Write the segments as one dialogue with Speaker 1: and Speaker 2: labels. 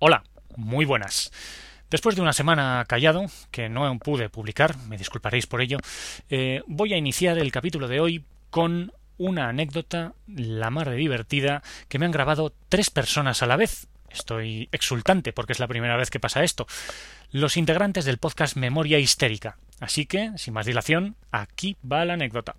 Speaker 1: Hola, muy buenas. Después de una semana callado, que no pude publicar, me disculparéis por ello, eh, voy a iniciar el capítulo de hoy con una anécdota, la mar de divertida, que me han grabado tres personas a la vez. Estoy exultante porque es la primera vez que pasa esto. Los integrantes del podcast Memoria Histérica. Así que, sin más dilación, aquí va la anécdota.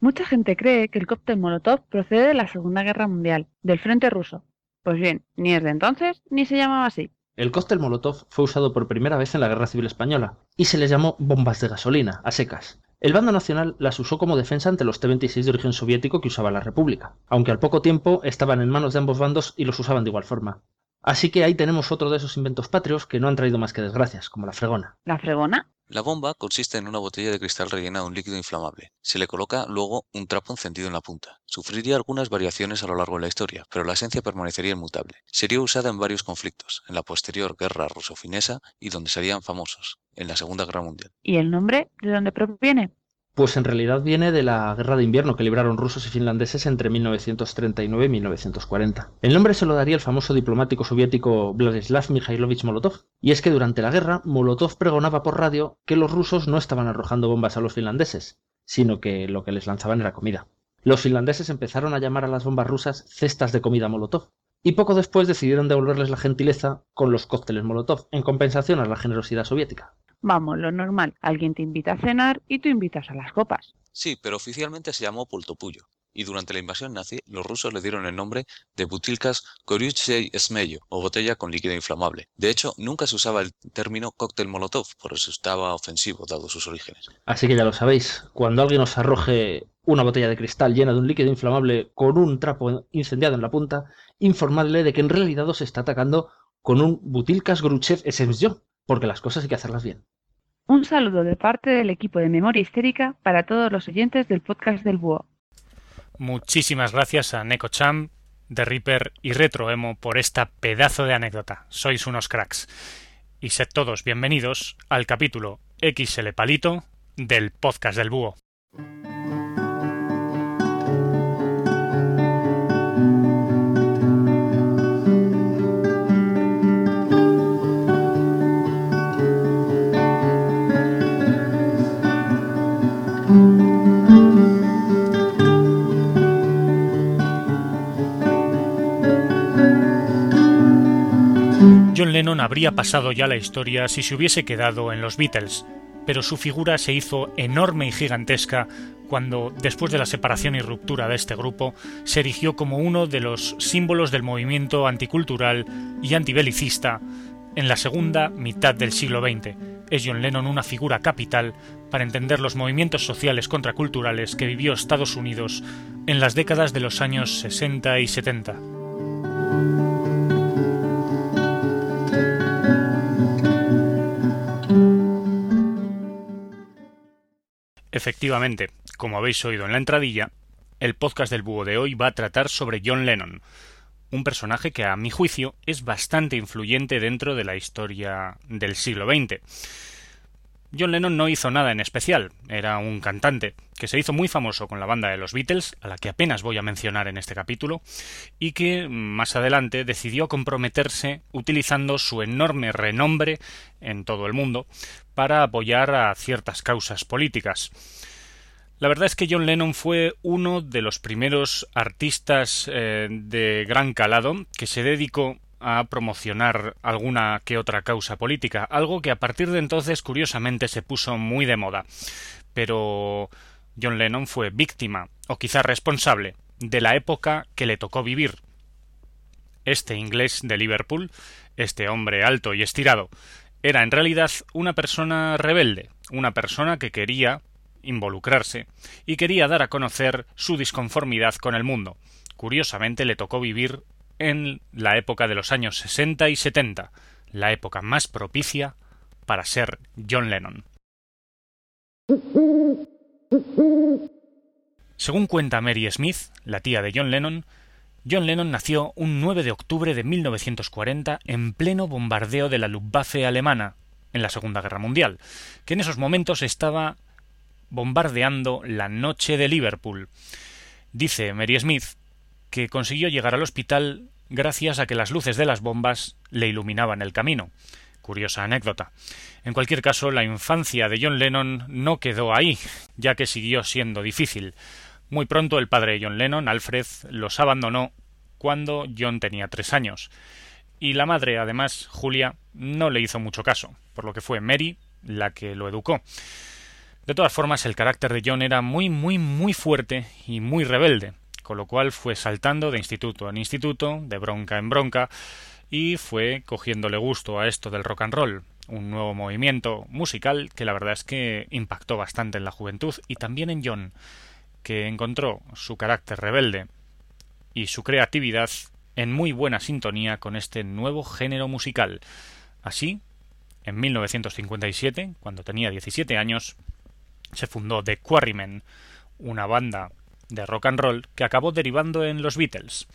Speaker 2: Mucha gente cree que el cóctel Molotov procede de la Segunda Guerra Mundial, del frente ruso. Pues bien, ni es de entonces ni se llamaba así.
Speaker 3: El cóctel Molotov fue usado por primera vez en la Guerra Civil Española y se les llamó bombas de gasolina, a secas. El bando nacional las usó como defensa ante los T-26 de origen soviético que usaba la República, aunque al poco tiempo estaban en manos de ambos bandos y los usaban de igual forma. Así que ahí tenemos otro de esos inventos patrios que no han traído más que desgracias, como la fregona.
Speaker 2: ¿La fregona?
Speaker 4: La bomba consiste en una botella de cristal rellena de un líquido inflamable. Se le coloca luego un trapo encendido en la punta. Sufriría algunas variaciones a lo largo de la historia, pero la esencia permanecería inmutable. Sería usada en varios conflictos, en la posterior guerra ruso-finesa y donde serían famosos, en la Segunda Guerra Mundial.
Speaker 2: ¿Y el nombre de dónde proviene?
Speaker 3: Pues en realidad viene de la guerra de invierno que libraron rusos y finlandeses entre 1939 y 1940. El nombre se lo daría el famoso diplomático soviético Vladislav Mikhailovich Molotov. Y es que durante la guerra, Molotov pregonaba por radio que los rusos no estaban arrojando bombas a los finlandeses, sino que lo que les lanzaban era comida. Los finlandeses empezaron a llamar a las bombas rusas cestas de comida Molotov, y poco después decidieron devolverles la gentileza con los cócteles Molotov, en compensación a la generosidad soviética.
Speaker 2: Vamos, lo normal. Alguien te invita a cenar y tú invitas a las copas.
Speaker 4: Sí, pero oficialmente se llamó Pultopullo, y durante la invasión nazi los rusos le dieron el nombre de Butilkas Koryuchei Smeyo, o botella con líquido inflamable. De hecho, nunca se usaba el término cóctel molotov, por eso estaba ofensivo dado sus orígenes.
Speaker 3: Así que ya lo sabéis, cuando alguien os arroje una botella de cristal llena de un líquido inflamable con un trapo incendiado en la punta, informadle de que en realidad os está atacando con un Butilkas Gruchev Smeyo, porque las cosas hay que hacerlas bien.
Speaker 2: Un saludo de parte del equipo de Memoria Histérica para todos los oyentes del podcast del Búho.
Speaker 1: Muchísimas gracias a Neko Cham, The Reaper y Retroemo por esta pedazo de anécdota. Sois unos cracks. Y sed todos bienvenidos al capítulo XL Palito del podcast del Búho. John Lennon habría pasado ya la historia si se hubiese quedado en los Beatles, pero su figura se hizo enorme y gigantesca cuando, después de la separación y ruptura de este grupo, se erigió como uno de los símbolos del movimiento anticultural y antibelicista en la segunda mitad del siglo XX. Es John Lennon una figura capital para entender los movimientos sociales contraculturales que vivió Estados Unidos en las décadas de los años 60 y 70. Efectivamente, como habéis oído en la entradilla, el podcast del búho de hoy va a tratar sobre John Lennon, un personaje que a mi juicio es bastante influyente dentro de la historia del siglo XX. John Lennon no hizo nada en especial, era un cantante que se hizo muy famoso con la banda de los Beatles, a la que apenas voy a mencionar en este capítulo, y que más adelante decidió comprometerse utilizando su enorme renombre en todo el mundo para apoyar a ciertas causas políticas. La verdad es que John Lennon fue uno de los primeros artistas eh, de gran calado que se dedicó a promocionar alguna que otra causa política, algo que a partir de entonces curiosamente se puso muy de moda. Pero John Lennon fue víctima, o quizá responsable, de la época que le tocó vivir. Este inglés de Liverpool, este hombre alto y estirado, era en realidad una persona rebelde, una persona que quería involucrarse y quería dar a conocer su disconformidad con el mundo. Curiosamente le tocó vivir en la época de los años 60 y 70, la época más propicia para ser John Lennon. Según cuenta Mary Smith, la tía de John Lennon, John Lennon nació un 9 de octubre de 1940 en pleno bombardeo de la Luftwaffe alemana en la Segunda Guerra Mundial, que en esos momentos estaba bombardeando la noche de Liverpool. Dice Mary Smith que consiguió llegar al hospital gracias a que las luces de las bombas le iluminaban el camino. Curiosa anécdota. En cualquier caso, la infancia de John Lennon no quedó ahí, ya que siguió siendo difícil. Muy pronto el padre de John Lennon, Alfred, los abandonó cuando John tenía tres años. Y la madre, además, Julia, no le hizo mucho caso, por lo que fue Mary la que lo educó. De todas formas, el carácter de John era muy, muy, muy fuerte y muy rebelde, con lo cual fue saltando de instituto en instituto, de bronca en bronca, y fue cogiéndole gusto a esto del rock and roll, un nuevo movimiento musical que la verdad es que impactó bastante en la juventud y también en John, que encontró su carácter rebelde y su creatividad en muy buena sintonía con este nuevo género musical. Así, en 1957, cuando tenía 17 años, se fundó The Quarrymen, una banda de rock and roll que acabó derivando en los Beatles.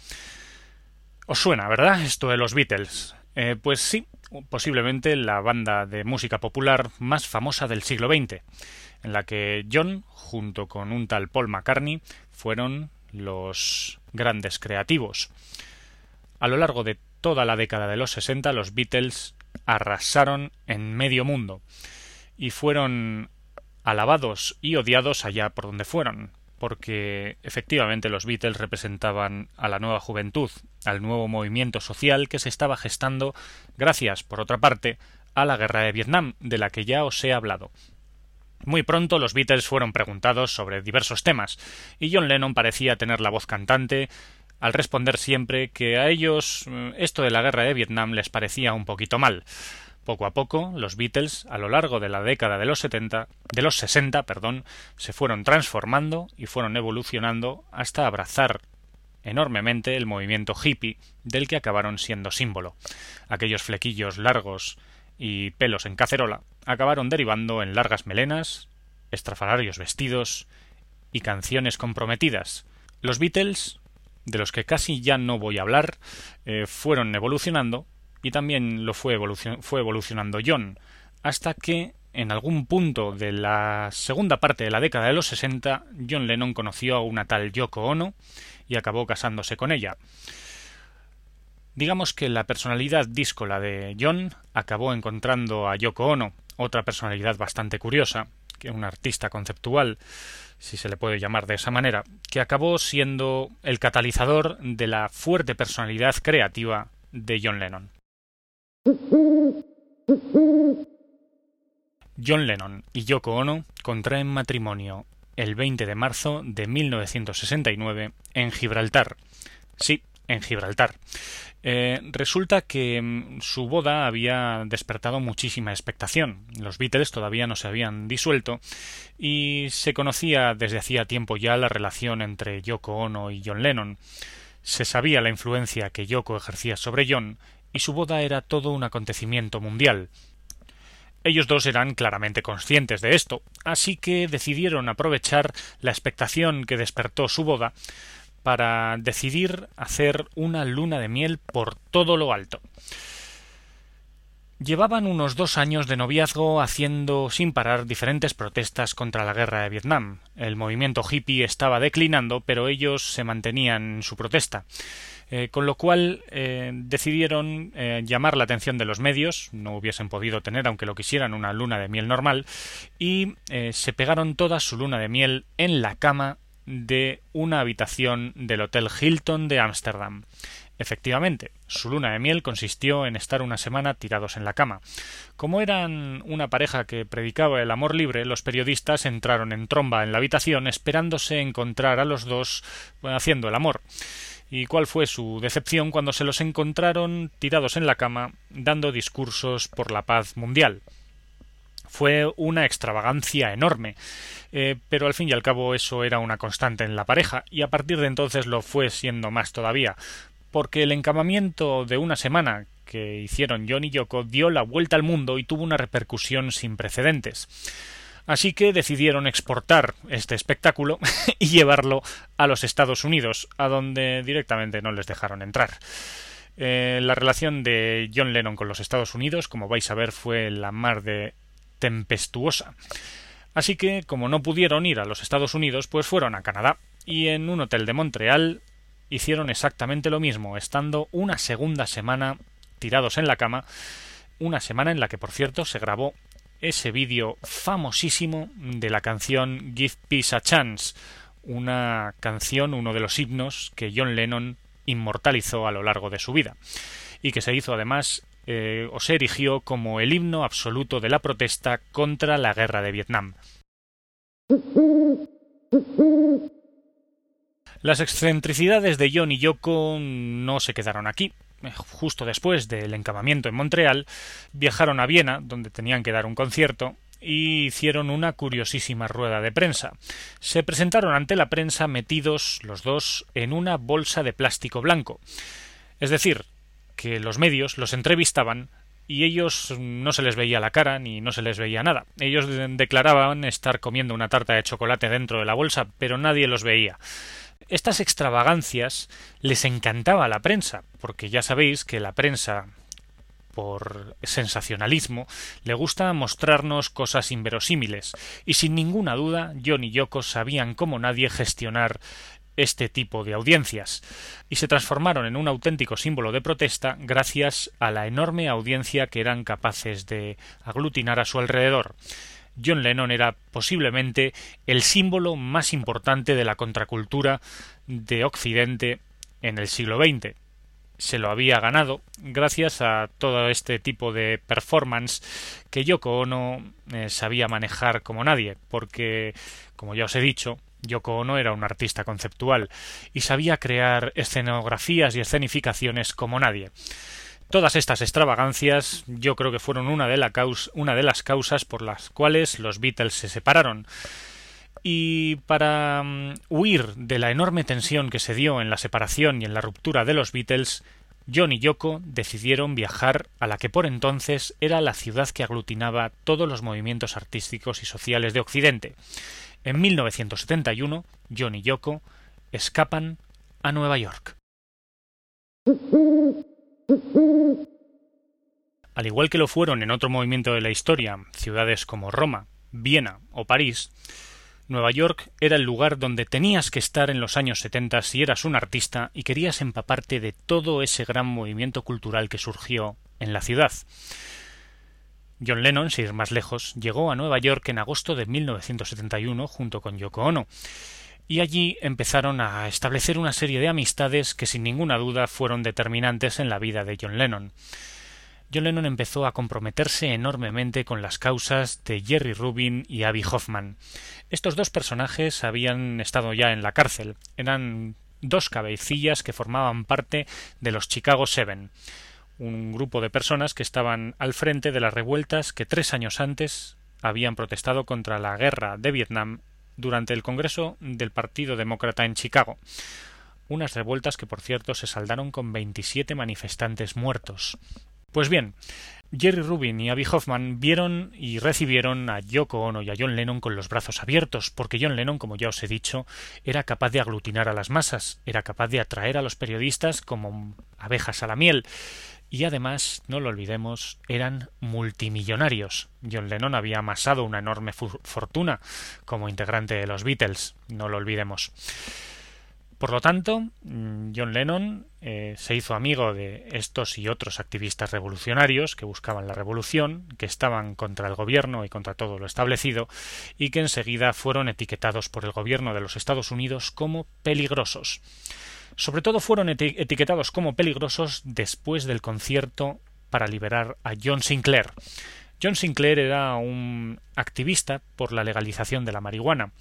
Speaker 1: Os suena, ¿verdad? Esto de los Beatles. Eh, pues sí, posiblemente la banda de música popular más famosa del siglo XX, en la que John, junto con un tal Paul McCartney, fueron los grandes creativos. A lo largo de toda la década de los 60 los Beatles arrasaron en medio mundo y fueron alabados y odiados allá por donde fueron, porque efectivamente los Beatles representaban a la nueva juventud, al nuevo movimiento social que se estaba gestando gracias, por otra parte, a la guerra de Vietnam, de la que ya os he hablado. Muy pronto los Beatles fueron preguntados sobre diversos temas, y John Lennon parecía tener la voz cantante al responder siempre que a ellos eh, esto de la guerra de Vietnam les parecía un poquito mal. Poco a poco, los Beatles, a lo largo de la década de los 70, de los 60, perdón, se fueron transformando y fueron evolucionando hasta abrazar enormemente el movimiento hippie del que acabaron siendo símbolo. Aquellos flequillos largos y pelos en cacerola acabaron derivando en largas melenas, estrafalarios vestidos y canciones comprometidas. Los Beatles de los que casi ya no voy a hablar, eh, fueron evolucionando y también lo fue, evolucionando John, hasta que en algún punto de la segunda parte de la década de los 60, John Lennon conoció a una tal Yoko Ono y acabó casándose con ella. Digamos que la personalidad díscola de John acabó encontrando a Yoko Ono, otra personalidad bastante curiosa, que un artista conceptual, si se le puede llamar de esa manera, que acabó siendo el catalizador de la fuerte personalidad creativa de John Lennon. John Lennon y Yoko Ono contraen matrimonio el 20 de marzo de 1969 en Gibraltar. Sí, en Gibraltar. Eh, resulta que mm, su boda había despertado muchísima expectación. Los Beatles todavía no se habían disuelto y se conocía desde hacía tiempo ya la relación entre Yoko Ono y John Lennon. Se sabía la influencia que Yoko ejercía sobre John y su boda era todo un acontecimiento mundial. Ellos dos eran claramente conscientes de esto, así que decidieron aprovechar la expectación que despertó su boda para decidir hacer una luna de miel por todo lo alto. Llevaban unos dos años de noviazgo haciendo sin parar diferentes protestas contra la guerra de Vietnam. El movimiento hippie estaba declinando, pero ellos se mantenían en su protesta. Eh, con lo cual eh, decidieron eh, llamar la atención de los medios, no hubiesen podido tener, aunque lo quisieran, una luna de miel normal, y se pegaron toda su luna de miel en la cama de una habitación del Hotel Hilton de Ámsterdam. Efectivamente, su luna de miel consistió en estar una semana tirados en la cama. Como eran una pareja que predicaba el amor libre, los periodistas entraron en tromba en la habitación esperándose encontrar a los dos haciendo el amor. ¿Y cuál fue su decepción cuando se los encontraron tirados en la cama dando discursos por la paz mundial? Fue una extravagancia enorme, eh, pero al fin y al cabo eso era una constante en la pareja, y a partir de entonces lo fue siendo más todavía, porque el encamamiento de una semana que hicieron John y Yoko dio la vuelta al mundo y tuvo una repercusión sin precedentes. Así que decidieron exportar este espectáculo y llevarlo a los Estados Unidos, a donde directamente no les dejaron entrar. Eh, la relación de John Lennon con los Estados Unidos, como vais a ver, fue la mar de tempestuosa. Así que, como no pudieron ir a los Estados Unidos, pues fueron a Canadá y en un hotel de Montreal hicieron exactamente lo mismo, estando una segunda semana tirados en la cama, una semana en la que, por cierto, se grabó ese vídeo famosísimo de la canción Give Peace a Chance, una canción, uno de los himnos que John Lennon inmortalizó a lo largo de su vida y que se hizo además eh, o se erigió como el himno absoluto de la protesta contra la guerra de Vietnam. Las excentricidades de John y Yoko no se quedaron aquí. Justo después del encamamiento en Montreal, viajaron a Viena, donde tenían que dar un concierto, y hicieron una curiosísima rueda de prensa. Se presentaron ante la prensa metidos los dos en una bolsa de plástico blanco. Es decir, que los medios los entrevistaban y ellos no se les veía la cara ni no se les veía nada. Ellos declaraban estar comiendo una tarta de chocolate dentro de la bolsa, pero nadie los veía. Estas extravagancias les encantaba a la prensa, porque ya sabéis que la prensa por sensacionalismo, le gusta mostrarnos cosas inverosímiles, y sin ninguna duda John y Yoko sabían como nadie gestionar este tipo de audiencias, y se transformaron en un auténtico símbolo de protesta gracias a la enorme audiencia que eran capaces de aglutinar a su alrededor. John Lennon era posiblemente el símbolo más importante de la contracultura de Occidente en el siglo XX. Se lo había ganado gracias a todo este tipo de performance que Yoko Ono eh, sabía manejar como nadie, porque, como ya os he dicho, Yoko Ono era un artista conceptual y sabía crear escenografías y escenificaciones como nadie. Todas estas extravagancias yo creo que fueron una de, las causas por las cuales los Beatles se separaron. Y para mm, huir de la enorme tensión que se dio en la separación y en la ruptura de los Beatles, John y Yoko decidieron viajar a la que por entonces era la ciudad que aglutinaba todos los movimientos artísticos y sociales de Occidente. En 1971, John y Yoko escapan a Nueva York. Al igual que lo fueron en otro movimiento de la historia, ciudades como Roma, Viena o París, Nueva York era el lugar donde tenías que estar en los años 70 si eras un artista y querías empaparte de todo ese gran movimiento cultural que surgió en la ciudad. John Lennon, sin ir más lejos, llegó a Nueva York en agosto de 1971 junto con Yoko Ono, y allí empezaron a establecer una serie de amistades que sin ninguna duda fueron determinantes en la vida de John Lennon. John Lennon empezó a comprometerse enormemente con las causas de Jerry Rubin y Abby Hoffman. Estos dos personajes habían estado ya en la cárcel, eran dos cabecillas que formaban parte de los Chicago Seven un grupo de personas que estaban al frente de las revueltas que tres años antes habían protestado contra la guerra de Vietnam durante el Congreso del Partido Demócrata en Chicago. Unas revueltas que, por cierto, se saldaron con 27 manifestantes muertos. Pues bien, Jerry Rubin y Abby Hoffman vieron y recibieron a Yoko Ono y a John Lennon con los brazos abiertos, porque John Lennon, como ya os he dicho, era capaz de aglutinar a las masas, era capaz de atraer a los periodistas como abejas a la miel, y además, no lo olvidemos, eran multimillonarios. John Lennon había amasado una enorme fortuna como integrante de los Beatles, no lo olvidemos. Por lo tanto, mm, John Lennon eh, se hizo amigo de estos y otros activistas revolucionarios que buscaban la revolución, que estaban contra el gobierno y contra todo lo establecido, y que enseguida fueron etiquetados por el gobierno de los Estados Unidos como peligrosos. Sobre todo fueron etiquetados como peligrosos después del concierto para liberar a John Sinclair. John Sinclair era un activista por la legalización de la marihuana,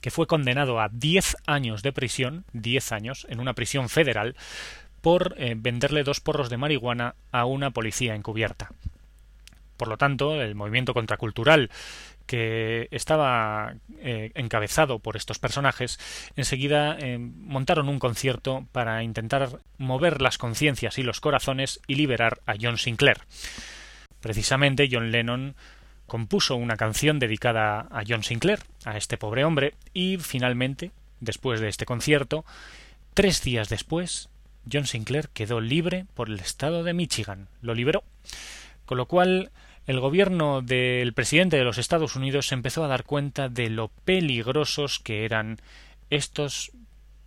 Speaker 1: que fue condenado a 10 años de prisión, 10 años, en una prisión federal, por eh, venderle dos porros de marihuana a una policía encubierta. Por lo tanto, el movimiento contracultural que estaba eh, encabezado por estos personajes, enseguida eh, montaron un concierto para intentar mover las conciencias y los corazones y liberar a John Sinclair. Precisamente John Lennon compuso una canción dedicada a John Sinclair, a este pobre hombre, y finalmente, después de este concierto, tres días después, John Sinclair quedó libre por el estado de Michigan. Lo liberó. Con lo cual, el gobierno del presidente de los Estados Unidos empezó a dar cuenta de lo peligrosos que eran estos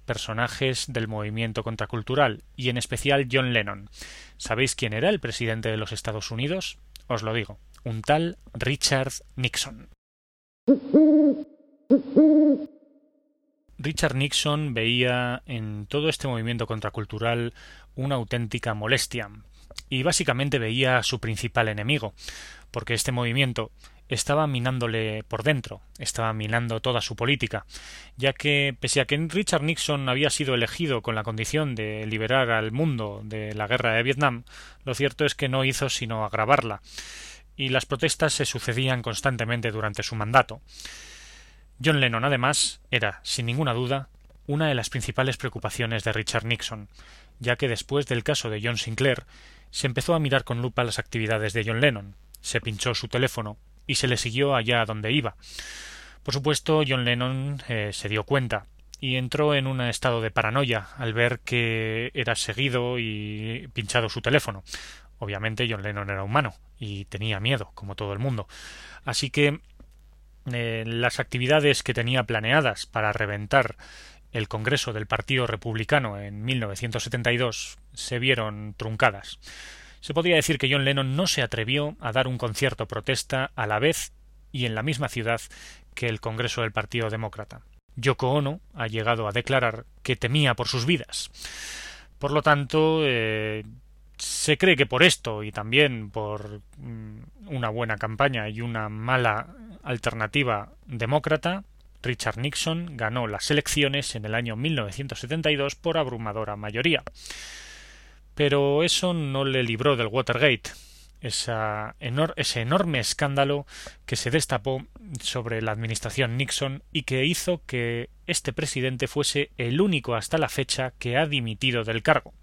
Speaker 1: personajes del movimiento contracultural, y en especial John Lennon. ¿Sabéis quién era el presidente de los Estados Unidos? Os lo digo, un tal Richard Nixon. Richard Nixon veía en todo este movimiento contracultural una auténtica molestia, y básicamente veía a su principal enemigo, porque este movimiento estaba minándole por dentro, estaba minando toda su política, ya que pese a que Richard Nixon había sido elegido con la condición de liberar al mundo de la guerra de Vietnam, lo cierto es que no hizo sino agravarla, y las protestas se sucedían constantemente durante su mandato. John Lennon, además, era, sin ninguna duda, una de las principales preocupaciones de Richard Nixon, ya que después del caso de John Sinclair se empezó a mirar con lupa las actividades de John Lennon, se pinchó su teléfono y se le siguió allá a donde iba. Por supuesto, John Lennon eh, se dio cuenta y entró en un estado de paranoia al ver que era seguido y pinchado su teléfono. Obviamente John Lennon era humano y tenía miedo, como todo el mundo. Así que eh, las actividades que tenía planeadas para reventar el Congreso del Partido Republicano en 1972 se vieron truncadas. Se podría decir que John Lennon no se atrevió a dar un concierto protesta a la vez y en la misma ciudad que el Congreso del Partido Demócrata. Yoko Ono ha llegado a declarar que temía por sus vidas. Por lo tanto, eh, se cree que por esto y también por mm, una buena campaña y una mala alternativa demócrata, Richard Nixon ganó las elecciones en el año 1972 por abrumadora mayoría. Pero eso no le libró del Watergate, ese enorme escándalo que se destapó sobre la administración Nixon y que hizo que este presidente fuese el único hasta la fecha que ha dimitido del cargo.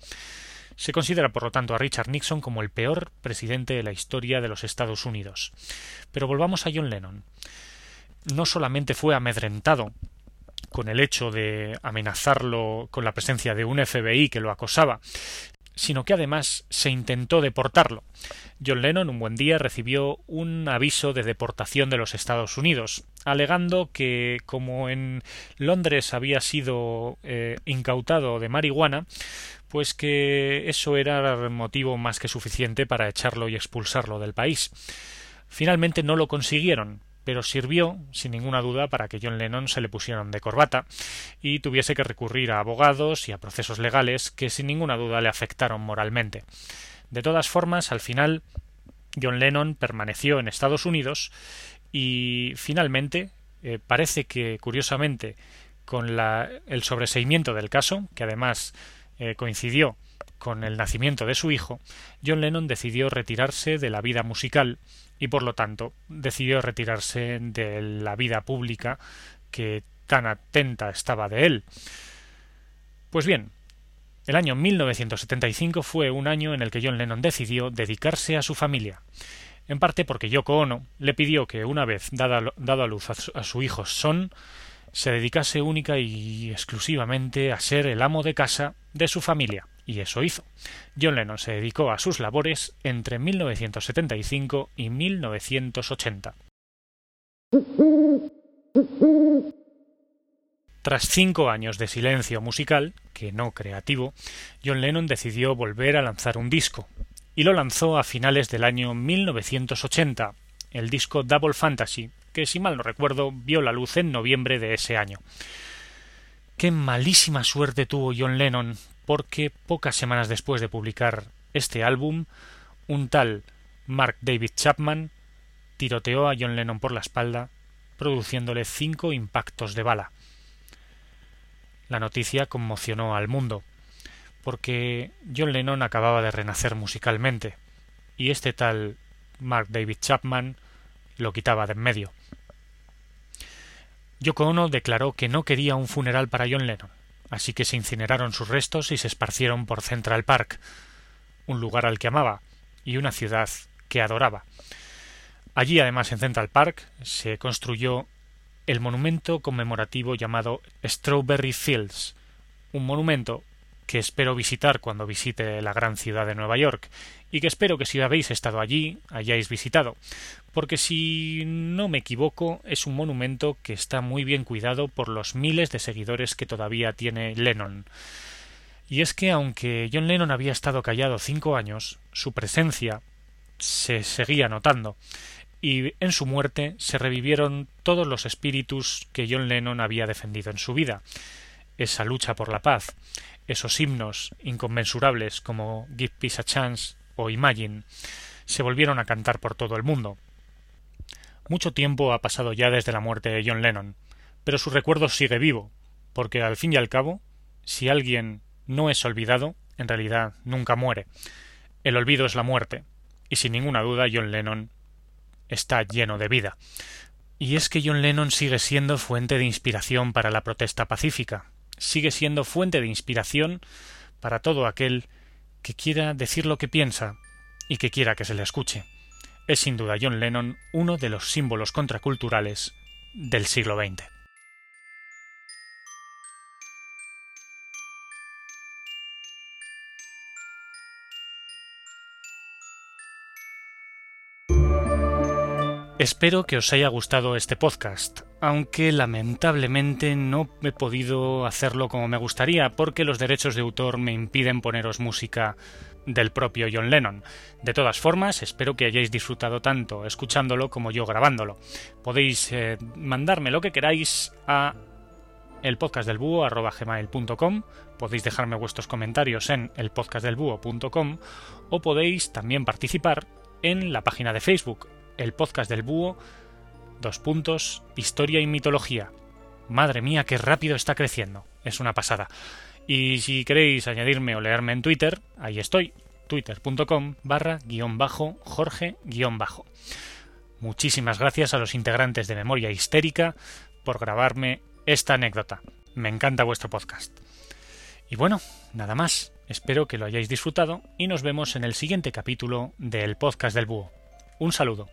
Speaker 1: Se considera, por lo tanto, a Richard Nixon como el peor presidente de la historia de los Estados Unidos. Pero volvamos a John Lennon. No solamente fue amedrentado con el hecho de amenazarlo con la presencia de un FBI que lo acosaba, sino que además se intentó deportarlo. John Lennon un buen día recibió un aviso de deportación de los Estados Unidos, alegando que como en Londres había sido eh, incautado de marihuana, pues que eso era motivo más que suficiente para echarlo y expulsarlo del país. Finalmente no lo consiguieron, pero sirvió, sin ninguna duda, para que John Lennon se le pusieran de corbata y tuviese que recurrir a abogados y a procesos legales que sin ninguna duda le afectaron moralmente. De todas formas, al final, John Lennon permaneció en Estados Unidos y finalmente eh, parece que, curiosamente, con la, el sobreseimiento del caso, que además eh, coincidió con el nacimiento de su hijo, John Lennon decidió retirarse de la vida musical y por lo tanto decidió retirarse de la vida pública que tan atenta estaba de él. Pues bien, el año 1975 fue un año en el que John Lennon decidió dedicarse a su familia, en parte porque Yoko Ono le pidió que una vez dado a luz a su hijo Son, se dedicase única y exclusivamente a ser el amo de casa de su familia. Y eso hizo. John Lennon se dedicó a sus labores entre 1975 y 1980. Tras cinco años de silencio musical, que no creativo, John Lennon decidió volver a lanzar un disco, y lo lanzó a finales del año 1980, el disco Double Fantasy, que si mal no recuerdo vio la luz en noviembre de ese año. Qué malísima suerte tuvo John Lennon porque pocas semanas después de publicar este álbum, un tal Mark David Chapman tiroteó a John Lennon por la espalda, produciéndole cinco impactos de bala. La noticia conmocionó al mundo, porque John Lennon acababa de renacer musicalmente, y este tal Mark David Chapman lo quitaba de en medio. Yoko Ono declaró que no quería un funeral para John Lennon, así que se incineraron sus restos y se esparcieron por Central Park, un lugar al que amaba y una ciudad que adoraba. Allí, además, en Central Park, se construyó el monumento conmemorativo llamado Strawberry Fields, un monumento que espero visitar cuando visite la gran ciudad de Nueva York y que espero que si habéis estado allí hayáis visitado, porque si no me equivoco es un monumento que está muy bien cuidado por los miles de seguidores que todavía tiene Lennon. Y es que aunque John Lennon había estado callado cinco años, su presencia se seguía notando, y en su muerte se revivieron todos los espíritus que John Lennon había defendido en su vida, esa lucha por la paz, esos himnos inconmensurables como Give Peace a Chance o Imagine, se volvieron a cantar por todo el mundo. Mucho tiempo ha pasado ya desde la muerte de John Lennon, pero su recuerdo sigue vivo, porque al fin y al cabo, si alguien no es olvidado, en realidad nunca muere. El olvido es la muerte, y sin ninguna duda John Lennon está lleno de vida. Y es que John Lennon sigue siendo fuente de inspiración para la protesta pacífica, sigue siendo fuente de inspiración para todo aquel que quiera decir lo que piensa y que quiera que se le escuche. Es sin duda John Lennon uno de los símbolos contraculturales del siglo XX. Espero que os haya gustado este podcast, aunque lamentablemente no he podido hacerlo como me gustaría porque los derechos de autor me impiden poneros música del propio John Lennon. De todas formas, espero que hayáis disfrutado tanto escuchándolo como yo grabándolo. Podéis eh, mandarme lo que queráis a el podéis dejarme vuestros comentarios en elpodcastdelbúho.com o podéis también participar en la página de Facebook el podcast del búho, dos puntos, historia y mitología. Madre mía, qué rápido está creciendo. Es una pasada. Y si queréis añadirme o leerme en Twitter, ahí estoy, twitter.com barra guion bajo Jorge guion bajo. Muchísimas gracias a los integrantes de Memoria Histérica por grabarme esta anécdota. Me encanta vuestro podcast. Y bueno, nada más. Espero que lo hayáis disfrutado y nos vemos en el siguiente capítulo del podcast del búho. Un saludo.